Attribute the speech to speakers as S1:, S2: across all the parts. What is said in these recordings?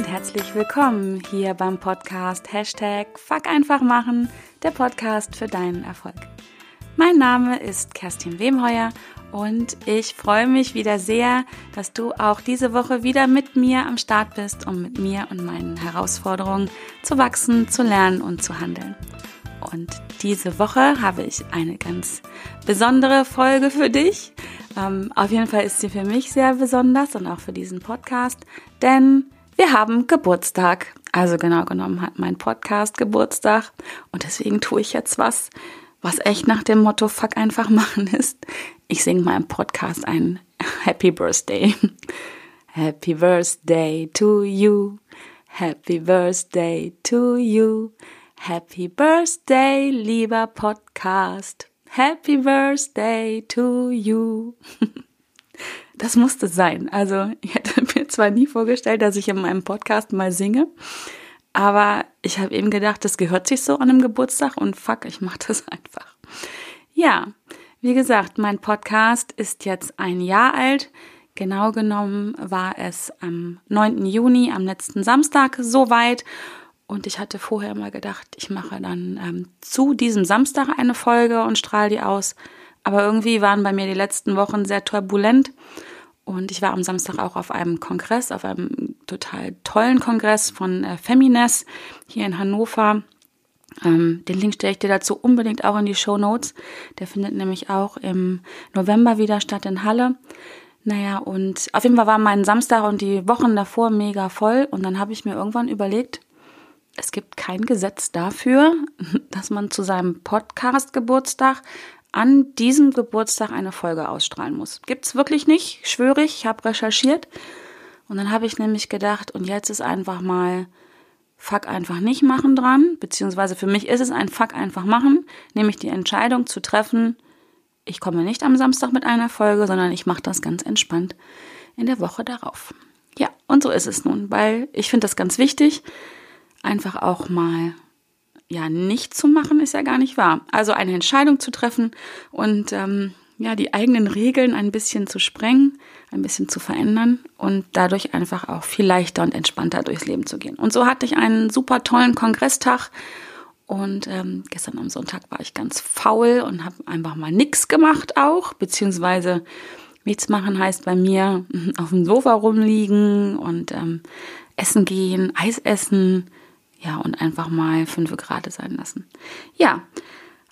S1: und herzlich willkommen hier beim Podcast Hashtag Fuck einfach machen, der Podcast für deinen Erfolg. Mein Name ist Kerstin Wemheuer und ich freue mich wieder sehr, dass du auch diese Woche wieder mit mir am Start bist, um mit mir und meinen Herausforderungen zu wachsen, zu lernen und zu handeln. Und diese Woche habe ich eine ganz besondere Folge für dich. Ähm, auf jeden Fall ist sie für mich sehr besonders und auch für diesen Podcast, denn wir haben Geburtstag. Also genau genommen hat mein Podcast Geburtstag und deswegen tue ich jetzt was, was echt nach dem Motto Fuck einfach machen ist. Ich singe im Podcast ein Happy Birthday. Happy Birthday to you. Happy Birthday to you. Happy Birthday, lieber Podcast. Happy Birthday to you. Das musste sein. Also, ich hätte mir zwar nie vorgestellt, dass ich in meinem Podcast mal singe, aber ich habe eben gedacht, das gehört sich so an einem Geburtstag und fuck, ich mache das einfach. Ja, wie gesagt, mein Podcast ist jetzt ein Jahr alt. Genau genommen war es am 9. Juni, am letzten Samstag, soweit. Und ich hatte vorher mal gedacht, ich mache dann ähm, zu diesem Samstag eine Folge und strahle die aus. Aber irgendwie waren bei mir die letzten Wochen sehr turbulent. Und ich war am Samstag auch auf einem Kongress, auf einem total tollen Kongress von äh, Femines hier in Hannover. Ähm, den Link stelle ich dir dazu unbedingt auch in die Show Notes. Der findet nämlich auch im November wieder statt in Halle. Naja, und auf jeden Fall war mein Samstag und die Wochen davor mega voll. Und dann habe ich mir irgendwann überlegt, es gibt kein Gesetz dafür, dass man zu seinem Podcast-Geburtstag an diesem Geburtstag eine Folge ausstrahlen muss. Gibt's wirklich nicht, schwöre ich, ich habe recherchiert. Und dann habe ich nämlich gedacht, und jetzt ist einfach mal Fuck einfach nicht machen dran, beziehungsweise für mich ist es ein Fuck einfach machen, nämlich die Entscheidung zu treffen, ich komme nicht am Samstag mit einer Folge, sondern ich mache das ganz entspannt in der Woche darauf. Ja, und so ist es nun, weil ich finde das ganz wichtig, einfach auch mal ja nicht zu machen, ist ja gar nicht wahr. Also eine Entscheidung zu treffen und ähm, ja die eigenen Regeln ein bisschen zu sprengen, ein bisschen zu verändern und dadurch einfach auch viel leichter und entspannter durchs Leben zu gehen. Und so hatte ich einen super tollen Kongresstag und ähm, gestern am Sonntag war ich ganz faul und habe einfach mal nichts gemacht auch, beziehungsweise nichts machen heißt bei mir auf dem Sofa rumliegen und ähm, essen gehen, Eis essen, ja, und einfach mal fünf Grad sein lassen. Ja,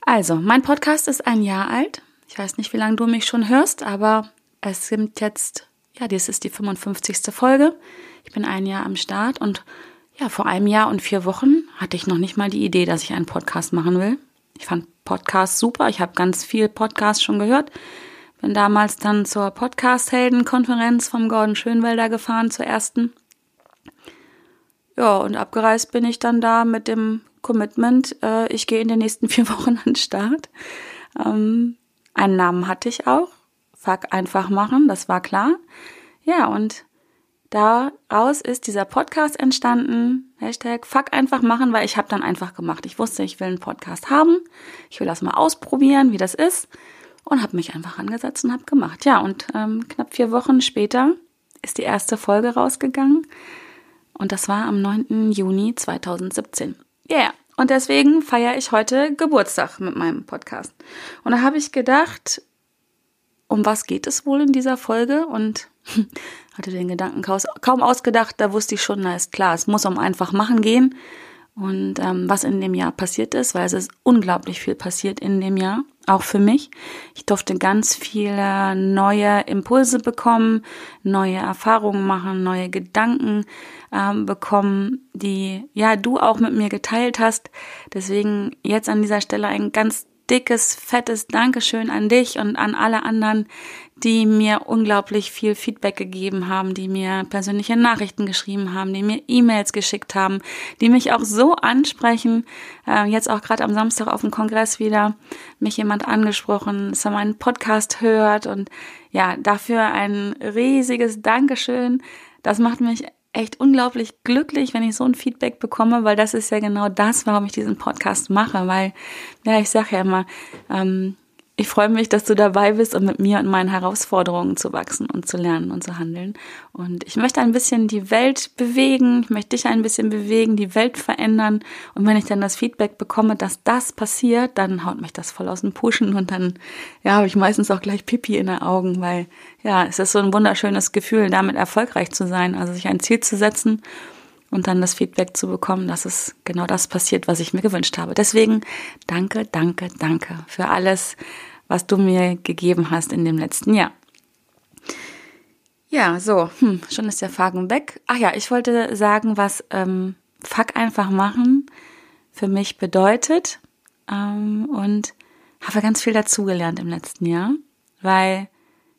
S1: also, mein Podcast ist ein Jahr alt. Ich weiß nicht, wie lange du mich schon hörst, aber es sind jetzt, ja, dies ist die 55. Folge. Ich bin ein Jahr am Start und ja, vor einem Jahr und vier Wochen hatte ich noch nicht mal die Idee, dass ich einen Podcast machen will. Ich fand Podcasts super. Ich habe ganz viel Podcasts schon gehört. Bin damals dann zur Podcast-Helden-Konferenz vom Gordon Schönwelder gefahren, zur ersten. Ja, und abgereist bin ich dann da mit dem Commitment, äh, ich gehe in den nächsten vier Wochen an den Start. Ähm, einen Namen hatte ich auch. Fuck einfach machen, das war klar. Ja, und daraus ist dieser Podcast entstanden. Hashtag Fuck einfach machen, weil ich habe dann einfach gemacht. Ich wusste, ich will einen Podcast haben. Ich will das mal ausprobieren, wie das ist. Und habe mich einfach angesetzt und habe gemacht. Ja, und ähm, knapp vier Wochen später ist die erste Folge rausgegangen. Und das war am 9. Juni 2017. Ja, yeah. und deswegen feiere ich heute Geburtstag mit meinem Podcast. Und da habe ich gedacht, um was geht es wohl in dieser Folge? Und hatte den Gedanken kaum ausgedacht, da wusste ich schon, na ist klar, es muss um einfach machen gehen. Und ähm, was in dem Jahr passiert ist, weil es ist unglaublich viel passiert in dem Jahr auch für mich. Ich durfte ganz viele neue Impulse bekommen, neue Erfahrungen machen, neue Gedanken ähm, bekommen, die ja du auch mit mir geteilt hast. Deswegen jetzt an dieser Stelle ein ganz dickes, fettes Dankeschön an dich und an alle anderen, die mir unglaublich viel Feedback gegeben haben, die mir persönliche Nachrichten geschrieben haben, die mir E-Mails geschickt haben, die mich auch so ansprechen. Äh, jetzt auch gerade am Samstag auf dem Kongress wieder mich jemand angesprochen, dass er meinen Podcast hört und ja, dafür ein riesiges Dankeschön. Das macht mich echt unglaublich glücklich, wenn ich so ein Feedback bekomme, weil das ist ja genau das, warum ich diesen Podcast mache, weil, ja, ich sage ja immer, ähm, ich freue mich, dass du dabei bist, um mit mir und meinen Herausforderungen zu wachsen und zu lernen und zu handeln. Und ich möchte ein bisschen die Welt bewegen, ich möchte dich ein bisschen bewegen, die Welt verändern. Und wenn ich dann das Feedback bekomme, dass das passiert, dann haut mich das voll aus dem Pushen und dann, ja, habe ich meistens auch gleich Pipi in den Augen, weil, ja, es ist so ein wunderschönes Gefühl, damit erfolgreich zu sein, also sich ein Ziel zu setzen und dann das Feedback zu bekommen, dass es genau das passiert, was ich mir gewünscht habe. Deswegen danke, danke, danke für alles, was du mir gegeben hast in dem letzten Jahr. Ja, so, hm, schon ist der Faden weg. Ach ja, ich wollte sagen, was ähm, Fuck einfach machen für mich bedeutet ähm, und habe ganz viel dazugelernt im letzten Jahr, weil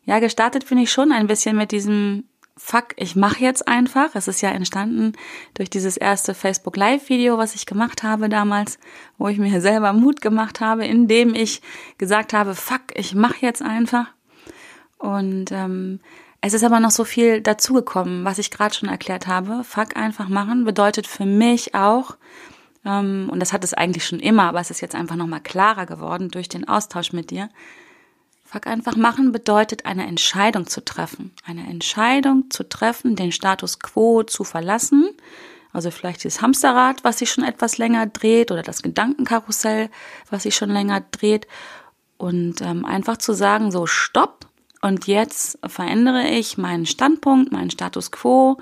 S1: ja, gestartet bin ich schon ein bisschen mit diesem Fuck, ich mache jetzt einfach. Es ist ja entstanden durch dieses erste Facebook Live Video, was ich gemacht habe damals, wo ich mir selber Mut gemacht habe, indem ich gesagt habe, Fuck, ich mache jetzt einfach. Und ähm, es ist aber noch so viel dazugekommen, was ich gerade schon erklärt habe. Fuck einfach machen bedeutet für mich auch, ähm, und das hat es eigentlich schon immer, aber es ist jetzt einfach nochmal klarer geworden durch den Austausch mit dir, Fuck einfach machen bedeutet eine Entscheidung zu treffen. Eine Entscheidung zu treffen, den Status quo zu verlassen. Also vielleicht das Hamsterrad, was sich schon etwas länger dreht oder das Gedankenkarussell, was sich schon länger dreht. Und ähm, einfach zu sagen, so stopp. Und jetzt verändere ich meinen Standpunkt, meinen Status quo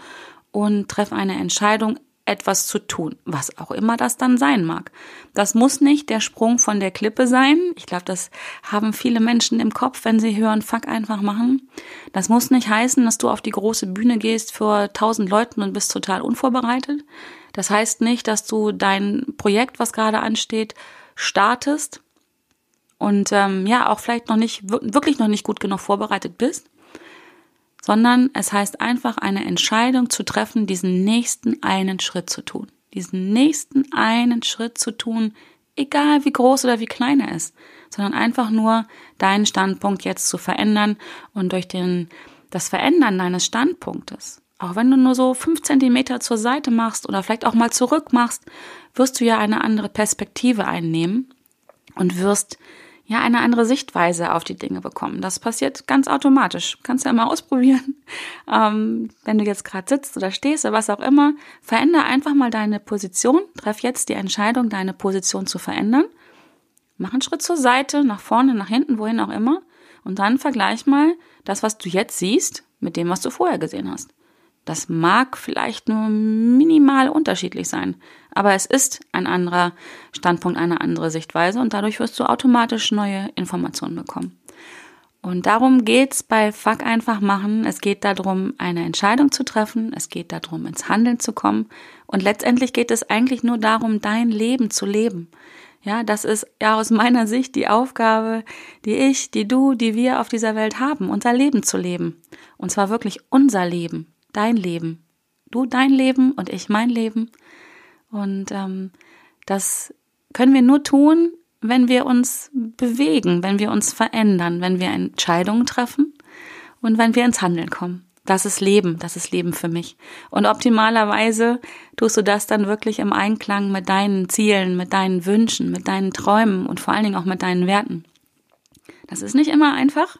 S1: und treffe eine Entscheidung, etwas zu tun, was auch immer das dann sein mag. Das muss nicht der Sprung von der Klippe sein. Ich glaube, das haben viele Menschen im Kopf, wenn sie hören, fuck einfach machen. Das muss nicht heißen, dass du auf die große Bühne gehst vor tausend Leuten und bist total unvorbereitet. Das heißt nicht, dass du dein Projekt, was gerade ansteht, startest und ähm, ja auch vielleicht noch nicht wirklich noch nicht gut genug vorbereitet bist sondern es heißt einfach eine Entscheidung zu treffen, diesen nächsten einen Schritt zu tun. Diesen nächsten einen Schritt zu tun, egal wie groß oder wie klein er ist, sondern einfach nur deinen Standpunkt jetzt zu verändern und durch den, das Verändern deines Standpunktes, auch wenn du nur so fünf Zentimeter zur Seite machst oder vielleicht auch mal zurück machst, wirst du ja eine andere Perspektive einnehmen und wirst ja eine andere Sichtweise auf die Dinge bekommen. Das passiert ganz automatisch. Kannst ja mal ausprobieren. Ähm, wenn du jetzt gerade sitzt oder stehst oder was auch immer, verändere einfach mal deine Position. Treff jetzt die Entscheidung, deine Position zu verändern. Mach einen Schritt zur Seite, nach vorne, nach hinten, wohin auch immer. Und dann vergleich mal das, was du jetzt siehst, mit dem, was du vorher gesehen hast. Das mag vielleicht nur minimal unterschiedlich sein, aber es ist ein anderer Standpunkt, eine andere Sichtweise und dadurch wirst du automatisch neue Informationen bekommen. Und darum geht's bei Fuck einfach machen. Es geht darum, eine Entscheidung zu treffen. Es geht darum, ins Handeln zu kommen. Und letztendlich geht es eigentlich nur darum, dein Leben zu leben. Ja, das ist ja aus meiner Sicht die Aufgabe, die ich, die du, die wir auf dieser Welt haben, unser Leben zu leben. Und zwar wirklich unser Leben dein Leben. Du dein Leben und ich mein Leben. Und ähm, das können wir nur tun, wenn wir uns bewegen, wenn wir uns verändern, wenn wir Entscheidungen treffen und wenn wir ins Handeln kommen. Das ist Leben, das ist Leben für mich. Und optimalerweise tust du das dann wirklich im Einklang mit deinen Zielen, mit deinen Wünschen, mit deinen Träumen und vor allen Dingen auch mit deinen Werten. Das ist nicht immer einfach,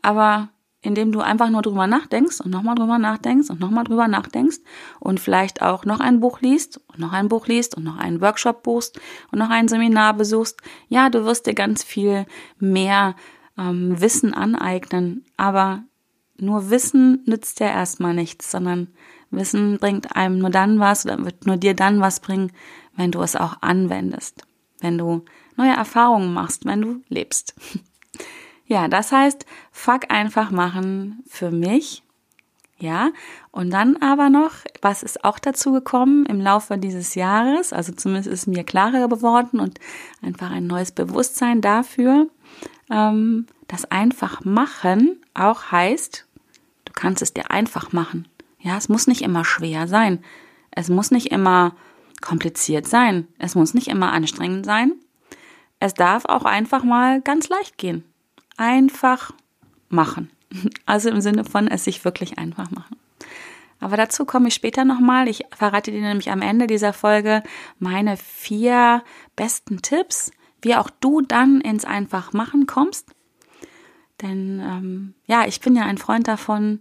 S1: aber indem du einfach nur drüber nachdenkst und nochmal drüber nachdenkst und nochmal drüber nachdenkst und vielleicht auch noch ein Buch liest und noch ein Buch liest und noch einen Workshop buchst und noch ein Seminar besuchst. Ja, du wirst dir ganz viel mehr ähm, Wissen aneignen, aber nur Wissen nützt ja erstmal nichts, sondern Wissen bringt einem nur dann was oder wird nur dir dann was bringen, wenn du es auch anwendest, wenn du neue Erfahrungen machst, wenn du lebst. Ja, das heißt, fuck einfach machen für mich. Ja, und dann aber noch, was ist auch dazu gekommen im Laufe dieses Jahres, also zumindest ist mir klarer geworden und einfach ein neues Bewusstsein dafür, ähm, dass einfach machen auch heißt, du kannst es dir einfach machen. Ja, es muss nicht immer schwer sein. Es muss nicht immer kompliziert sein. Es muss nicht immer anstrengend sein. Es darf auch einfach mal ganz leicht gehen einfach machen. Also im Sinne von es sich wirklich einfach machen. Aber dazu komme ich später nochmal. Ich verrate dir nämlich am Ende dieser Folge meine vier besten Tipps, wie auch du dann ins Einfachmachen kommst. Denn ähm, ja, ich bin ja ein Freund davon,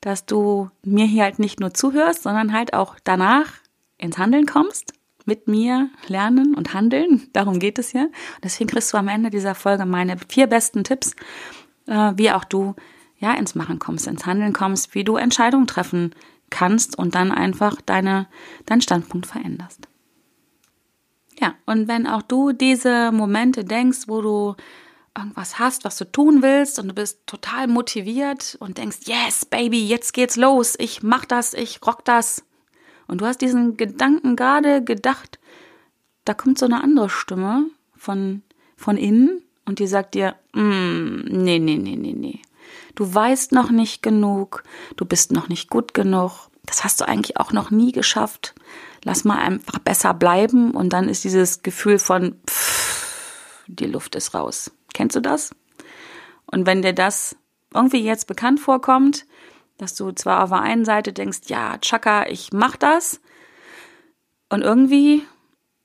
S1: dass du mir hier halt nicht nur zuhörst, sondern halt auch danach ins Handeln kommst, mit mir lernen und handeln. Darum geht es. Und deswegen kriegst du am Ende dieser Folge meine vier besten Tipps, äh, wie auch du ja ins Machen kommst, ins Handeln kommst, wie du Entscheidungen treffen kannst und dann einfach deine, deinen Standpunkt veränderst. Ja, und wenn auch du diese Momente denkst, wo du irgendwas hast, was du tun willst und du bist total motiviert und denkst, yes, Baby, jetzt geht's los, ich mach das, ich rock das. Und du hast diesen Gedanken gerade gedacht, da kommt so eine andere Stimme von, von innen und die sagt dir, mm, nee, nee, nee, nee, nee. Du weißt noch nicht genug, du bist noch nicht gut genug, das hast du eigentlich auch noch nie geschafft. Lass mal einfach besser bleiben und dann ist dieses Gefühl von, pff, die Luft ist raus. Kennst du das? Und wenn dir das irgendwie jetzt bekannt vorkommt, dass du zwar auf der einen Seite denkst, ja, Chaka, ich mach das, und irgendwie,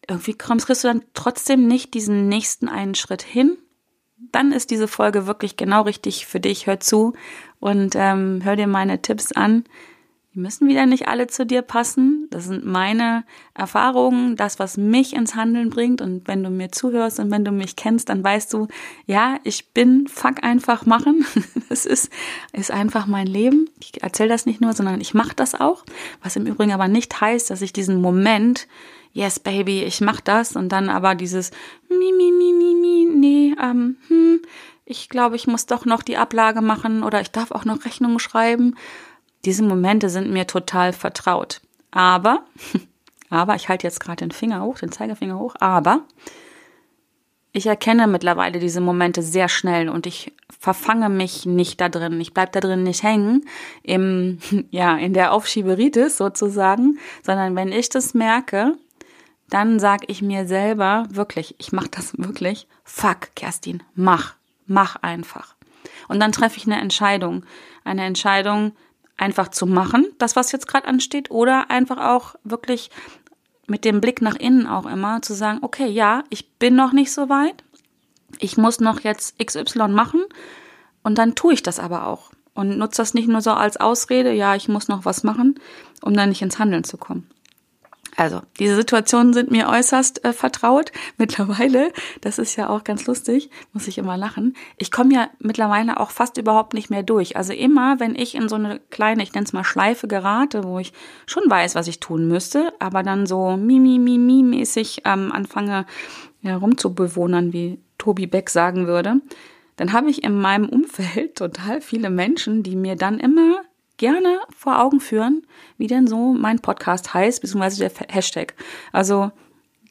S1: irgendwie kriegst du dann trotzdem nicht diesen nächsten einen Schritt hin, dann ist diese Folge wirklich genau richtig für dich. Hör zu und ähm, hör dir meine Tipps an, die müssen wieder nicht alle zu dir passen. Das sind meine Erfahrungen, das, was mich ins Handeln bringt. Und wenn du mir zuhörst und wenn du mich kennst, dann weißt du, ja, ich bin fuck einfach machen. Das ist, ist einfach mein Leben. Ich erzähle das nicht nur, sondern ich mache das auch. Was im Übrigen aber nicht heißt, dass ich diesen Moment, yes, baby, ich mach das und dann aber dieses mi, mi, mi, mi, mi, nee, ähm, hm, ich glaube, ich muss doch noch die Ablage machen oder ich darf auch noch Rechnungen schreiben diese Momente sind mir total vertraut. Aber, aber, ich halte jetzt gerade den Finger hoch, den Zeigefinger hoch, aber ich erkenne mittlerweile diese Momente sehr schnell und ich verfange mich nicht da drin. Ich bleib da drin nicht hängen im, ja, in der Aufschieberitis sozusagen, sondern wenn ich das merke, dann sag ich mir selber wirklich, ich mach das wirklich, fuck, Kerstin, mach, mach einfach. Und dann treffe ich eine Entscheidung. Eine Entscheidung, einfach zu machen, das, was jetzt gerade ansteht, oder einfach auch wirklich mit dem Blick nach innen auch immer zu sagen, okay, ja, ich bin noch nicht so weit, ich muss noch jetzt XY machen und dann tue ich das aber auch und nutze das nicht nur so als Ausrede, ja, ich muss noch was machen, um dann nicht ins Handeln zu kommen. Also, diese Situationen sind mir äußerst äh, vertraut mittlerweile. Das ist ja auch ganz lustig, muss ich immer lachen. Ich komme ja mittlerweile auch fast überhaupt nicht mehr durch. Also immer, wenn ich in so eine kleine, ich nenne es mal Schleife gerate, wo ich schon weiß, was ich tun müsste, aber dann so mimi mimi mäßig ähm, anfange ja, rumzubewohnern, wie Tobi Beck sagen würde, dann habe ich in meinem Umfeld total viele Menschen, die mir dann immer gerne vor Augen führen, wie denn so mein Podcast heißt, beziehungsweise der Hashtag. Also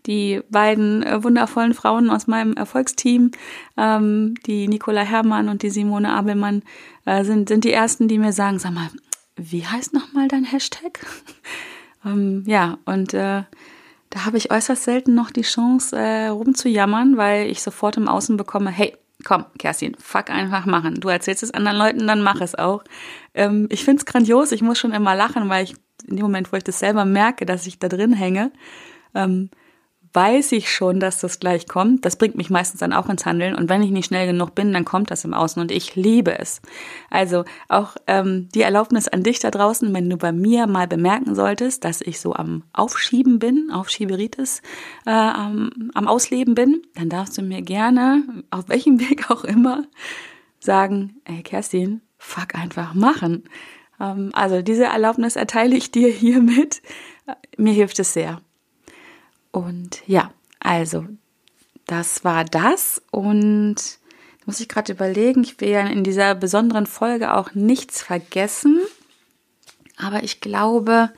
S1: die beiden äh, wundervollen Frauen aus meinem Erfolgsteam, ähm, die Nicola Herrmann und die Simone Abelmann, äh, sind, sind die ersten, die mir sagen, sag mal, wie heißt nochmal dein Hashtag? ähm, ja, und äh, da habe ich äußerst selten noch die Chance, äh, rumzujammern, weil ich sofort im Außen bekomme, hey, komm, Kerstin, fuck einfach machen. Du erzählst es anderen Leuten, dann mach es auch. Ähm, ich find's grandios, ich muss schon immer lachen, weil ich in dem Moment, wo ich das selber merke, dass ich da drin hänge, ähm, weiß ich schon, dass das gleich kommt. Das bringt mich meistens dann auch ins Handeln. Und wenn ich nicht schnell genug bin, dann kommt das im Außen und ich liebe es. Also auch ähm, die Erlaubnis an dich da draußen, wenn du bei mir mal bemerken solltest, dass ich so am Aufschieben bin, Aufschieberitis, äh, am, am Ausleben bin, dann darfst du mir gerne, auf welchem Weg auch immer, sagen, ey Kerstin, fuck einfach machen. Ähm, also diese Erlaubnis erteile ich dir hiermit. Mir hilft es sehr. Und ja, also das war das und muss ich gerade überlegen, ich will ja in dieser besonderen Folge auch nichts vergessen, aber ich glaube,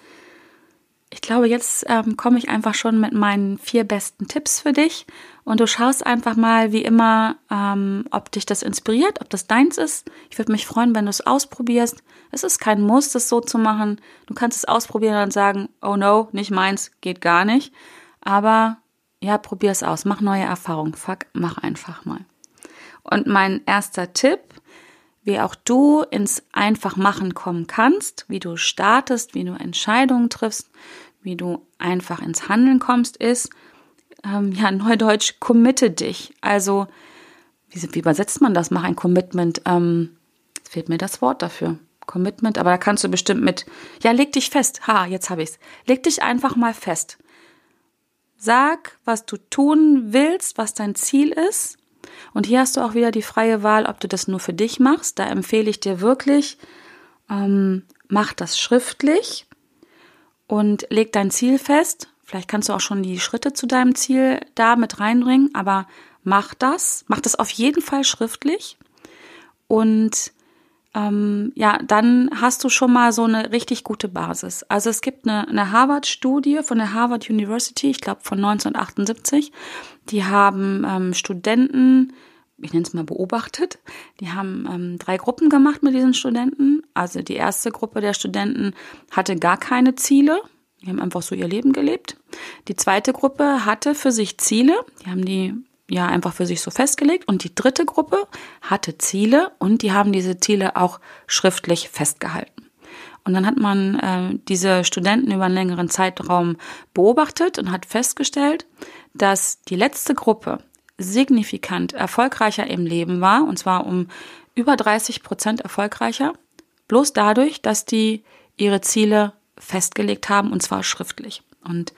S1: ich glaube, jetzt ähm, komme ich einfach schon mit meinen vier besten Tipps für dich und du schaust einfach mal, wie immer, ähm, ob dich das inspiriert, ob das deins ist. Ich würde mich freuen, wenn du es ausprobierst. Es ist kein Muss, das so zu machen. Du kannst es ausprobieren und sagen, oh no, nicht meins, geht gar nicht. Aber ja, probier es aus, mach neue Erfahrungen. Fuck, mach einfach mal. Und mein erster Tipp, wie auch du ins Einfachmachen kommen kannst, wie du startest, wie du Entscheidungen triffst, wie du einfach ins Handeln kommst, ist, ähm, ja, neudeutsch, committe dich. Also, wie, wie übersetzt man das? Mach ein Commitment. Ähm, fehlt mir das Wort dafür. Commitment, aber da kannst du bestimmt mit, ja, leg dich fest. Ha, jetzt habe ich's. Leg dich einfach mal fest. Sag, was du tun willst, was dein Ziel ist. Und hier hast du auch wieder die freie Wahl, ob du das nur für dich machst. Da empfehle ich dir wirklich, ähm, mach das schriftlich und leg dein Ziel fest. Vielleicht kannst du auch schon die Schritte zu deinem Ziel da mit reinbringen, aber mach das. Mach das auf jeden Fall schriftlich. Und ähm, ja, dann hast du schon mal so eine richtig gute Basis. Also es gibt eine, eine Harvard-Studie von der Harvard University, ich glaube von 1978. Die haben ähm, Studenten, ich nenne es mal beobachtet, die haben ähm, drei Gruppen gemacht mit diesen Studenten. Also die erste Gruppe der Studenten hatte gar keine Ziele. Die haben einfach so ihr Leben gelebt. Die zweite Gruppe hatte für sich Ziele. Die haben die ja einfach für sich so festgelegt. Und die dritte Gruppe hatte Ziele und die haben diese Ziele auch schriftlich festgehalten. Und dann hat man äh, diese Studenten über einen längeren Zeitraum beobachtet und hat festgestellt, dass die letzte Gruppe signifikant erfolgreicher im Leben war, und zwar um über 30 Prozent erfolgreicher, bloß dadurch, dass die ihre Ziele festgelegt haben, und zwar schriftlich. Und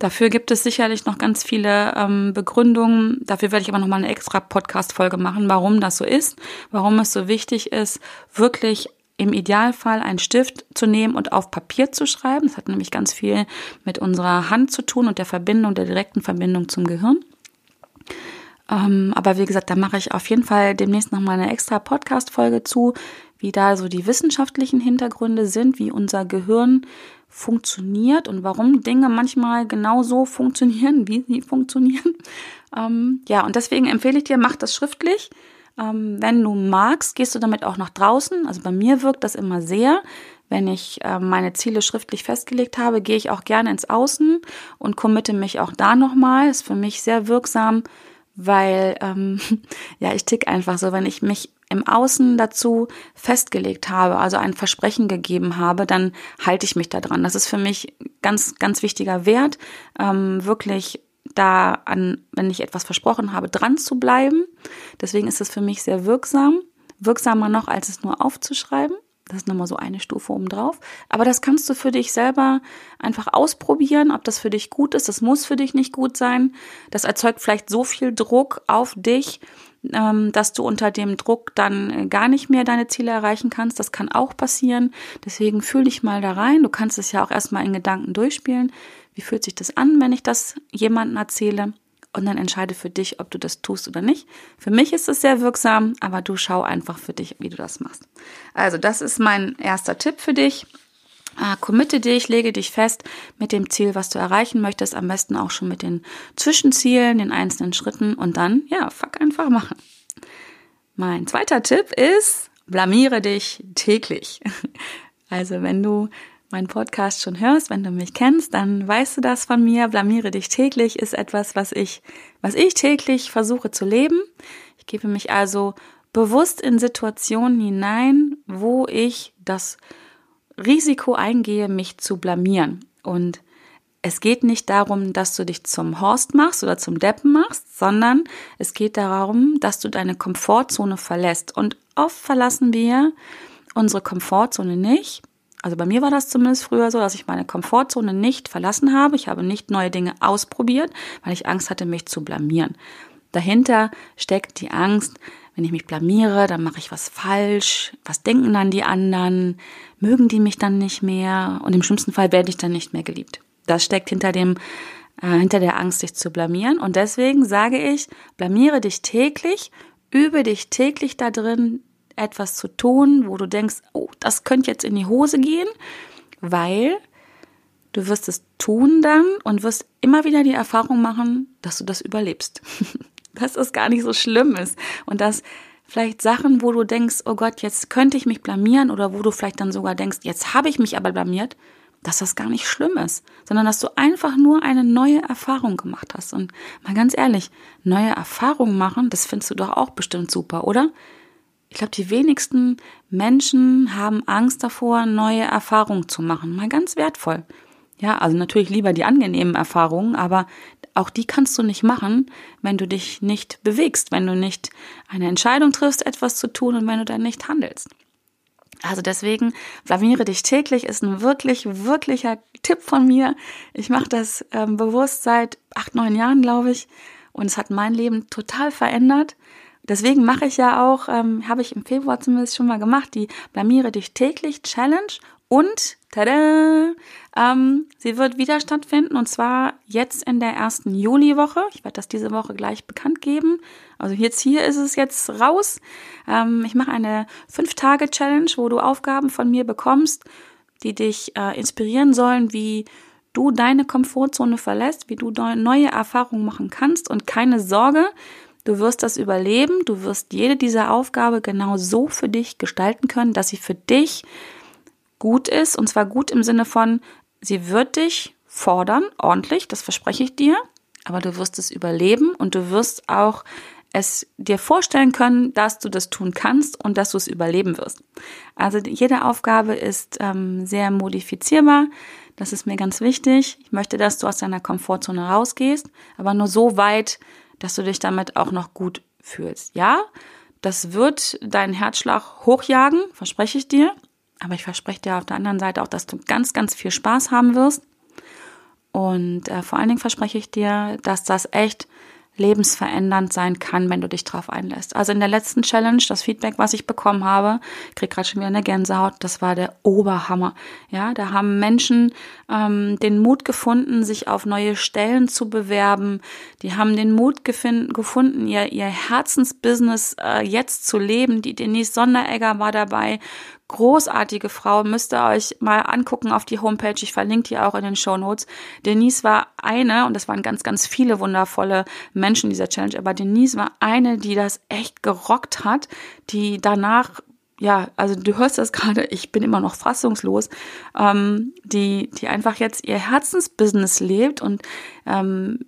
S1: Dafür gibt es sicherlich noch ganz viele ähm, Begründungen. Dafür werde ich aber noch mal eine extra Podcast-Folge machen, warum das so ist, warum es so wichtig ist, wirklich im Idealfall einen Stift zu nehmen und auf Papier zu schreiben. Das hat nämlich ganz viel mit unserer Hand zu tun und der Verbindung, der direkten Verbindung zum Gehirn. Ähm, aber wie gesagt, da mache ich auf jeden Fall demnächst noch mal eine extra Podcast-Folge zu, wie da so die wissenschaftlichen Hintergründe sind, wie unser Gehirn funktioniert und warum Dinge manchmal genau so funktionieren, wie sie funktionieren. Ähm, ja, und deswegen empfehle ich dir, mach das schriftlich. Ähm, wenn du magst, gehst du damit auch nach draußen. Also bei mir wirkt das immer sehr. Wenn ich äh, meine Ziele schriftlich festgelegt habe, gehe ich auch gerne ins Außen und committe mich auch da nochmal. Ist für mich sehr wirksam, weil ähm, ja, ich tick einfach so, wenn ich mich im Außen dazu festgelegt habe, also ein Versprechen gegeben habe, dann halte ich mich da dran. Das ist für mich ganz, ganz wichtiger Wert, ähm, wirklich da an, wenn ich etwas versprochen habe, dran zu bleiben. Deswegen ist es für mich sehr wirksam, wirksamer noch, als es nur aufzuschreiben. Das ist nochmal so eine Stufe oben drauf. Aber das kannst du für dich selber einfach ausprobieren, ob das für dich gut ist. Das muss für dich nicht gut sein. Das erzeugt vielleicht so viel Druck auf dich, ähm, dass du unter dem Druck dann äh, gar nicht mehr deine Ziele erreichen kannst. Das kann auch passieren. Deswegen fühl dich mal da rein. Du kannst es ja auch erstmal in Gedanken durchspielen. Wie fühlt sich das an, wenn ich das jemandem erzähle? Und dann entscheide für dich, ob du das tust oder nicht. Für mich ist es sehr wirksam, aber du schau einfach für dich, wie du das machst. Also, das ist mein erster Tipp für dich. Äh, committe dich, lege dich fest mit dem Ziel, was du erreichen möchtest, am besten auch schon mit den Zwischenzielen, den einzelnen Schritten und dann, ja, fuck einfach machen. Mein zweiter Tipp ist, blamiere dich täglich. Also wenn du meinen Podcast schon hörst, wenn du mich kennst, dann weißt du das von mir. Blamiere dich täglich ist etwas, was ich, was ich täglich versuche zu leben. Ich gebe mich also bewusst in Situationen hinein, wo ich das Risiko eingehe, mich zu blamieren. Und es geht nicht darum, dass du dich zum Horst machst oder zum Deppen machst, sondern es geht darum, dass du deine Komfortzone verlässt. Und oft verlassen wir unsere Komfortzone nicht. Also bei mir war das zumindest früher so, dass ich meine Komfortzone nicht verlassen habe. Ich habe nicht neue Dinge ausprobiert, weil ich Angst hatte, mich zu blamieren. Dahinter steckt die Angst, wenn ich mich blamiere, dann mache ich was falsch. Was denken dann die anderen? Mögen die mich dann nicht mehr? Und im schlimmsten Fall werde ich dann nicht mehr geliebt. Das steckt hinter dem, äh, hinter der Angst, sich zu blamieren. Und deswegen sage ich, blamiere dich täglich, übe dich täglich da drin, etwas zu tun, wo du denkst, oh, das könnte jetzt in die Hose gehen, weil du wirst es tun dann und wirst immer wieder die Erfahrung machen, dass du das überlebst. dass es gar nicht so schlimm ist und dass vielleicht Sachen, wo du denkst, oh Gott, jetzt könnte ich mich blamieren oder wo du vielleicht dann sogar denkst, jetzt habe ich mich aber blamiert, dass das gar nicht schlimm ist, sondern dass du einfach nur eine neue Erfahrung gemacht hast. Und mal ganz ehrlich, neue Erfahrungen machen, das findest du doch auch bestimmt super, oder? Ich glaube, die wenigsten Menschen haben Angst davor, neue Erfahrungen zu machen. Mal ganz wertvoll. Ja, also natürlich lieber die angenehmen Erfahrungen, aber auch die kannst du nicht machen, wenn du dich nicht bewegst, wenn du nicht eine Entscheidung triffst, etwas zu tun und wenn du dann nicht handelst. Also deswegen, blamiere dich täglich ist ein wirklich, wirklicher Tipp von mir. Ich mache das ähm, bewusst seit acht, neun Jahren, glaube ich. Und es hat mein Leben total verändert. Deswegen mache ich ja auch, ähm, habe ich im Februar zumindest schon mal gemacht, die Blamiere dich täglich Challenge und tada, ähm, sie wird wieder stattfinden und zwar jetzt in der ersten Juliwoche. Ich werde das diese Woche gleich bekannt geben. Also jetzt hier ist es jetzt raus. Ähm, ich mache eine Fünf-Tage-Challenge, wo du Aufgaben von mir bekommst, die dich äh, inspirieren sollen, wie du deine Komfortzone verlässt, wie du neue Erfahrungen machen kannst und keine Sorge, Du wirst das überleben, du wirst jede dieser Aufgabe genau so für dich gestalten können, dass sie für dich gut ist. Und zwar gut im Sinne von, sie wird dich fordern, ordentlich, das verspreche ich dir, aber du wirst es überleben und du wirst auch es dir vorstellen können, dass du das tun kannst und dass du es überleben wirst. Also jede Aufgabe ist ähm, sehr modifizierbar. Das ist mir ganz wichtig. Ich möchte, dass du aus deiner Komfortzone rausgehst, aber nur so weit, dass du dich damit auch noch gut fühlst. Ja, das wird deinen Herzschlag hochjagen, verspreche ich dir. Aber ich verspreche dir auf der anderen Seite auch, dass du ganz, ganz viel Spaß haben wirst. Und äh, vor allen Dingen verspreche ich dir, dass das echt lebensverändernd sein kann, wenn du dich drauf einlässt. Also in der letzten Challenge, das Feedback, was ich bekommen habe, krieg gerade schon wieder eine Gänsehaut, das war der Oberhammer. Ja, da haben Menschen ähm, den Mut gefunden, sich auf neue Stellen zu bewerben. Die haben den Mut gefunden, ihr, ihr Herzensbusiness äh, jetzt zu leben. Die Denise Sonderegger war dabei, großartige Frau, müsst ihr euch mal angucken auf die Homepage. Ich verlinke die auch in den Show Notes. Denise war eine, und das waren ganz, ganz viele wundervolle Menschen dieser Challenge, aber Denise war eine, die das echt gerockt hat, die danach ja, also du hörst das gerade, ich bin immer noch fassungslos, ähm, die, die einfach jetzt ihr Herzensbusiness lebt und ähm,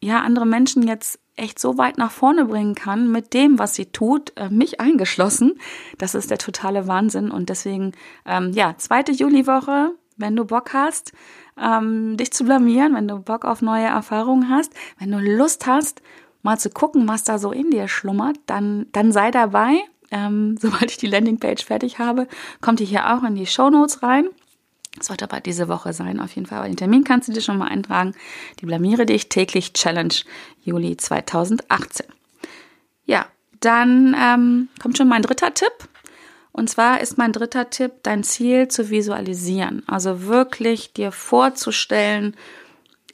S1: ja, andere Menschen jetzt echt so weit nach vorne bringen kann mit dem, was sie tut, äh, mich eingeschlossen. Das ist der totale Wahnsinn. Und deswegen, ähm, ja, zweite Juliwoche, wenn du Bock hast, ähm, dich zu blamieren, wenn du Bock auf neue Erfahrungen hast, wenn du Lust hast, mal zu gucken, was da so in dir schlummert, dann, dann sei dabei. Ähm, sobald ich die Landingpage fertig habe, kommt die hier auch in die Show Notes rein. Sollte aber diese Woche sein, auf jeden Fall. Aber den Termin kannst du dir schon mal eintragen. Die Blamiere dich täglich Challenge Juli 2018. Ja, dann ähm, kommt schon mein dritter Tipp. Und zwar ist mein dritter Tipp, dein Ziel zu visualisieren. Also wirklich dir vorzustellen,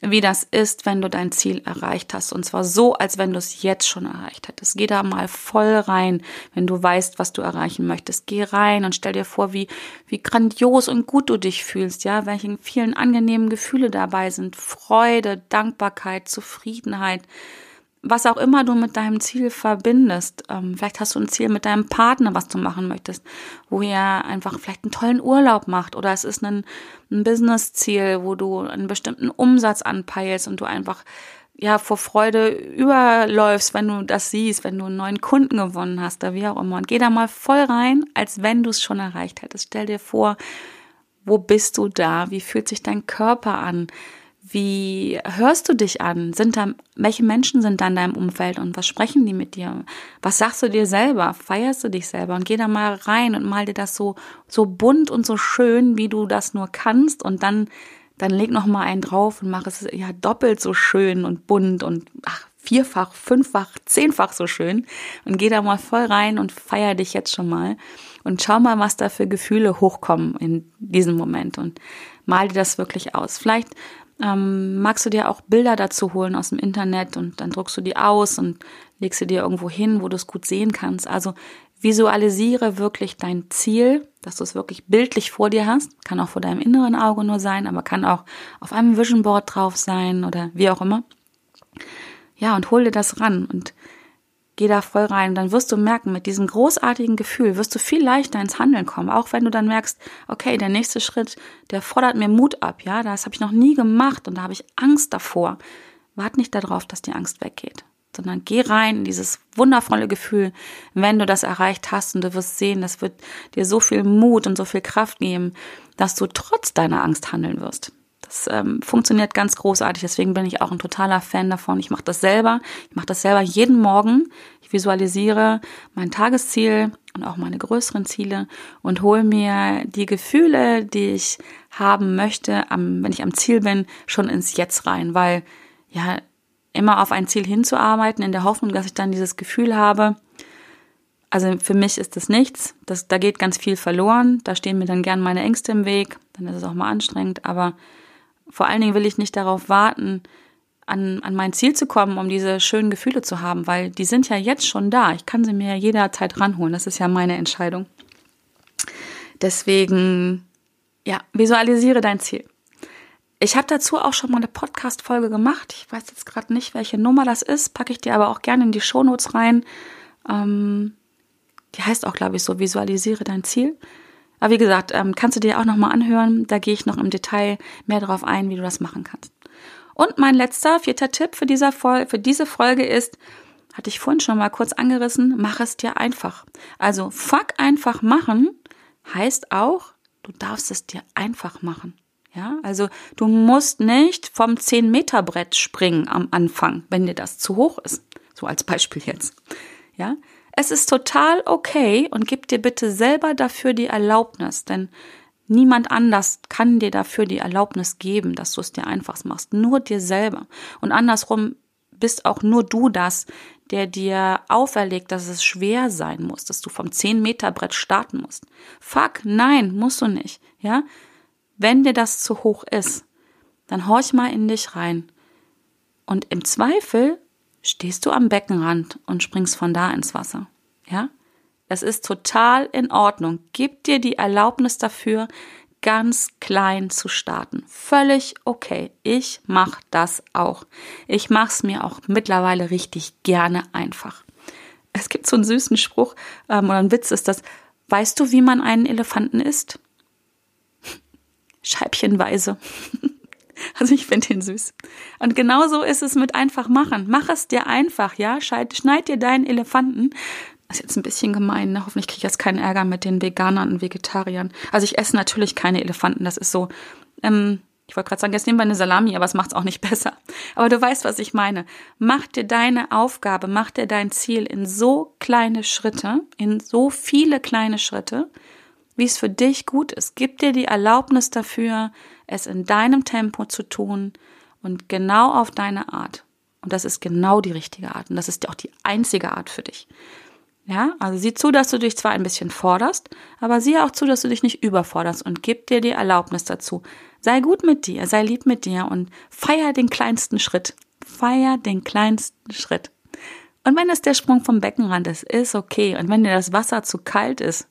S1: wie das ist, wenn du dein Ziel erreicht hast. Und zwar so, als wenn du es jetzt schon erreicht hättest. Geh da mal voll rein, wenn du weißt, was du erreichen möchtest. Geh rein und stell dir vor, wie, wie grandios und gut du dich fühlst, ja, welche vielen angenehmen Gefühle dabei sind. Freude, Dankbarkeit, Zufriedenheit, was auch immer du mit deinem Ziel verbindest. Ähm, vielleicht hast du ein Ziel mit deinem Partner, was du machen möchtest, wo ihr einfach vielleicht einen tollen Urlaub macht oder es ist ein, ein Business-Ziel, wo du einen bestimmten Umsatz anpeilst und du einfach ja vor Freude überläufst, wenn du das siehst, wenn du einen neuen Kunden gewonnen hast oder wie auch immer. Und geh da mal voll rein, als wenn du es schon erreicht hättest. Stell dir vor, wo bist du da? Wie fühlt sich dein Körper an? Wie hörst du dich an? Sind da, welche Menschen sind da in deinem Umfeld und was sprechen die mit dir? Was sagst du dir selber? Feierst du dich selber? Und geh da mal rein und mal dir das so, so bunt und so schön, wie du das nur kannst und dann, dann leg noch mal einen drauf und mach es ja doppelt so schön und bunt und ach, vierfach, fünffach, zehnfach so schön und geh da mal voll rein und feier dich jetzt schon mal und schau mal, was da für Gefühle hochkommen in diesem Moment und mal dir das wirklich aus. Vielleicht ähm, magst du dir auch Bilder dazu holen aus dem Internet und dann druckst du die aus und legst sie dir irgendwo hin, wo du es gut sehen kannst. Also visualisiere wirklich dein Ziel, dass du es wirklich bildlich vor dir hast. Kann auch vor deinem inneren Auge nur sein, aber kann auch auf einem Vision Board drauf sein oder wie auch immer. Ja, und hol dir das ran und Geh da voll rein. Dann wirst du merken, mit diesem großartigen Gefühl wirst du viel leichter ins Handeln kommen. Auch wenn du dann merkst, okay, der nächste Schritt, der fordert mir Mut ab. Ja, das habe ich noch nie gemacht und da habe ich Angst davor. Wart nicht darauf, dass die Angst weggeht, sondern geh rein in dieses wundervolle Gefühl, wenn du das erreicht hast und du wirst sehen, das wird dir so viel Mut und so viel Kraft geben, dass du trotz deiner Angst handeln wirst. Das ähm, funktioniert ganz großartig. Deswegen bin ich auch ein totaler Fan davon. Ich mache das selber. Ich mache das selber jeden Morgen. Ich visualisiere mein Tagesziel und auch meine größeren Ziele und hole mir die Gefühle, die ich haben möchte, am, wenn ich am Ziel bin, schon ins Jetzt rein, weil ja immer auf ein Ziel hinzuarbeiten in der Hoffnung, dass ich dann dieses Gefühl habe. Also für mich ist das nichts. Das, da geht ganz viel verloren. Da stehen mir dann gern meine Ängste im Weg. Dann ist es auch mal anstrengend. Aber vor allen Dingen will ich nicht darauf warten, an, an mein Ziel zu kommen, um diese schönen Gefühle zu haben, weil die sind ja jetzt schon da. Ich kann sie mir jederzeit ranholen. Das ist ja meine Entscheidung. Deswegen, ja, visualisiere dein Ziel. Ich habe dazu auch schon mal eine Podcast-Folge gemacht. Ich weiß jetzt gerade nicht, welche Nummer das ist, packe ich dir aber auch gerne in die Shownotes rein. Ähm, die heißt auch, glaube ich, so, visualisiere dein Ziel. Aber wie gesagt, ähm, kannst du dir auch nochmal anhören. Da gehe ich noch im Detail mehr darauf ein, wie du das machen kannst. Und mein letzter, vierter Tipp für, dieser für diese Folge ist, hatte ich vorhin schon mal kurz angerissen, mach es dir einfach. Also fuck einfach machen heißt auch, du darfst es dir einfach machen. Ja, also du musst nicht vom 10 Meter Brett springen am Anfang, wenn dir das zu hoch ist. So als Beispiel jetzt. Ja, es ist total okay und gib dir bitte selber dafür die Erlaubnis, denn Niemand anders kann dir dafür die Erlaubnis geben, dass du es dir einfach machst. Nur dir selber. Und andersrum bist auch nur du das, der dir auferlegt, dass es schwer sein muss, dass du vom 10 Meter Brett starten musst. Fuck, nein, musst du nicht. Ja? Wenn dir das zu hoch ist, dann horch mal in dich rein. Und im Zweifel stehst du am Beckenrand und springst von da ins Wasser. Ja? Es ist total in Ordnung. Gib dir die Erlaubnis dafür, ganz klein zu starten. Völlig okay. Ich mache das auch. Ich mache es mir auch mittlerweile richtig gerne einfach. Es gibt so einen süßen Spruch ähm, oder ein Witz ist das. Weißt du, wie man einen Elefanten isst? Scheibchenweise. Also ich finde den süß. Und genauso ist es mit einfach machen. Mach es dir einfach, ja? Schneid, dir deinen Elefanten das ist jetzt ein bisschen gemein, ne? Hoffentlich kriege ich jetzt keinen Ärger mit den Veganern und Vegetariern. Also ich esse natürlich keine Elefanten, das ist so. Ähm, ich wollte gerade sagen, jetzt nehmen wir eine Salami, aber es macht es auch nicht besser. Aber du weißt, was ich meine. Mach dir deine Aufgabe, mach dir dein Ziel in so kleine Schritte, in so viele kleine Schritte, wie es für dich gut ist. Gib dir die Erlaubnis dafür, es in deinem Tempo zu tun und genau auf deine Art. Und das ist genau die richtige Art. Und das ist auch die einzige Art für dich. Ja, also sieh zu, dass du dich zwar ein bisschen forderst, aber sieh auch zu, dass du dich nicht überforderst und gib dir die Erlaubnis dazu. Sei gut mit dir, sei lieb mit dir und feier den kleinsten Schritt. Feier den kleinsten Schritt. Und wenn es der Sprung vom Beckenrand ist, ist okay. Und wenn dir das Wasser zu kalt ist,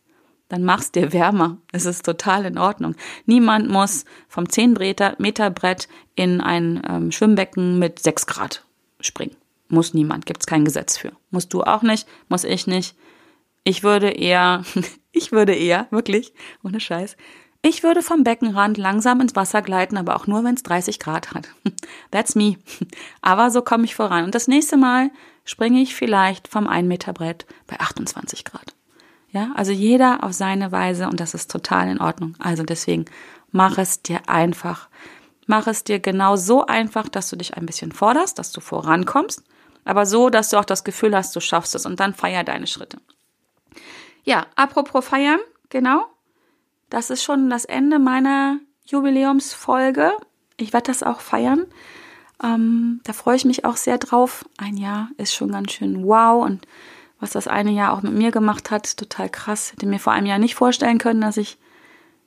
S1: dann mach's dir wärmer. Es ist total in Ordnung. Niemand muss vom 10 Meter Brett in ein ähm, Schwimmbecken mit 6 Grad springen. Muss niemand, gibt's kein Gesetz für. Musst du auch nicht, muss ich nicht. Ich würde eher, ich würde eher, wirklich, ohne Scheiß, ich würde vom Beckenrand langsam ins Wasser gleiten, aber auch nur, wenn es 30 Grad hat. That's me. Aber so komme ich voran. Und das nächste Mal springe ich vielleicht vom 1 Meter Brett bei 28 Grad. Ja, also jeder auf seine Weise und das ist total in Ordnung. Also deswegen mach es dir einfach. Mach es dir genau so einfach, dass du dich ein bisschen forderst, dass du vorankommst aber so, dass du auch das Gefühl hast, du schaffst es und dann feier deine Schritte. Ja, apropos feiern, genau. Das ist schon das Ende meiner Jubiläumsfolge. Ich werde das auch feiern. Ähm, da freue ich mich auch sehr drauf. Ein Jahr ist schon ganz schön wow und was das eine Jahr auch mit mir gemacht hat, total krass. Hätte mir vor einem Jahr nicht vorstellen können, dass ich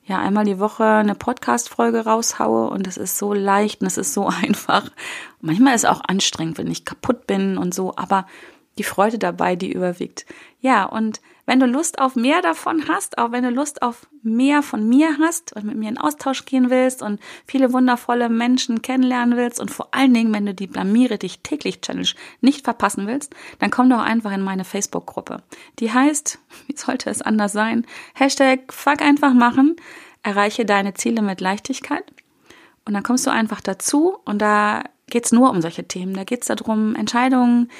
S1: ja einmal die Woche eine Podcast-Folge raushaue und es ist so leicht und es ist so einfach. manchmal ist es auch anstrengend, wenn ich kaputt bin und so, aber die Freude dabei, die überwiegt. Ja, und wenn du Lust auf mehr davon hast, auch wenn du Lust auf mehr von mir hast und mit mir in Austausch gehen willst und viele wundervolle Menschen kennenlernen willst und vor allen Dingen, wenn du die Blamiere dich täglich Challenge nicht verpassen willst, dann komm doch einfach in meine Facebook-Gruppe. Die heißt, wie sollte es anders sein? Hashtag Fuck einfach machen, erreiche deine Ziele mit Leichtigkeit. Und dann kommst du einfach dazu und da geht's nur um solche Themen. Da geht's darum, Entscheidungen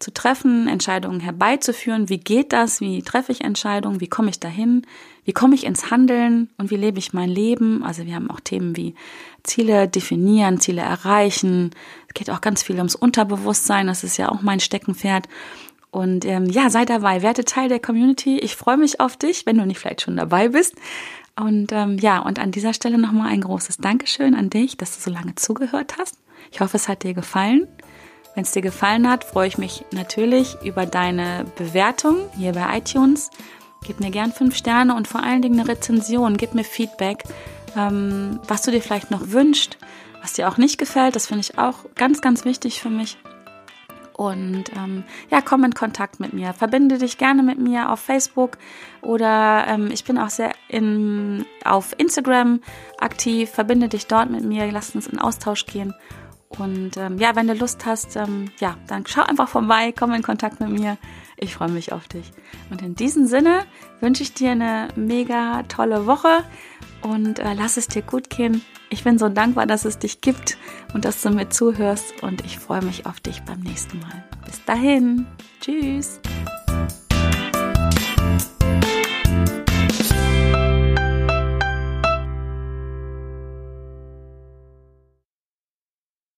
S1: zu treffen, Entscheidungen herbeizuführen. Wie geht das? Wie treffe ich Entscheidungen? Wie komme ich dahin? Wie komme ich ins Handeln und wie lebe ich mein Leben. Also wir haben auch Themen wie Ziele definieren, Ziele erreichen. Es geht auch ganz viel ums Unterbewusstsein, das ist ja auch mein Steckenpferd. Und ähm, ja, sei dabei, werde Teil der Community. Ich freue mich auf dich, wenn du nicht vielleicht schon dabei bist. Und ähm, ja, und an dieser Stelle nochmal ein großes Dankeschön an dich, dass du so lange zugehört hast. Ich hoffe, es hat dir gefallen. Wenn es dir gefallen hat, freue ich mich natürlich über deine Bewertung hier bei iTunes. Gib mir gern fünf Sterne und vor allen Dingen eine Rezension. Gib mir Feedback, ähm, was du dir vielleicht noch wünschst, was dir auch nicht gefällt. Das finde ich auch ganz, ganz wichtig für mich. Und ähm, ja, komm in Kontakt mit mir. Verbinde dich gerne mit mir auf Facebook oder ähm, ich bin auch sehr in, auf Instagram aktiv. Verbinde dich dort mit mir. Lass uns in Austausch gehen. Und ähm, ja, wenn du Lust hast, ähm, ja, dann schau einfach vorbei, komm in Kontakt mit mir. Ich freue mich auf dich. Und in diesem Sinne wünsche ich dir eine mega tolle Woche und äh, lass es dir gut gehen. Ich bin so dankbar, dass es dich gibt und dass du mir zuhörst und ich freue mich auf dich beim nächsten Mal. Bis dahin. Tschüss.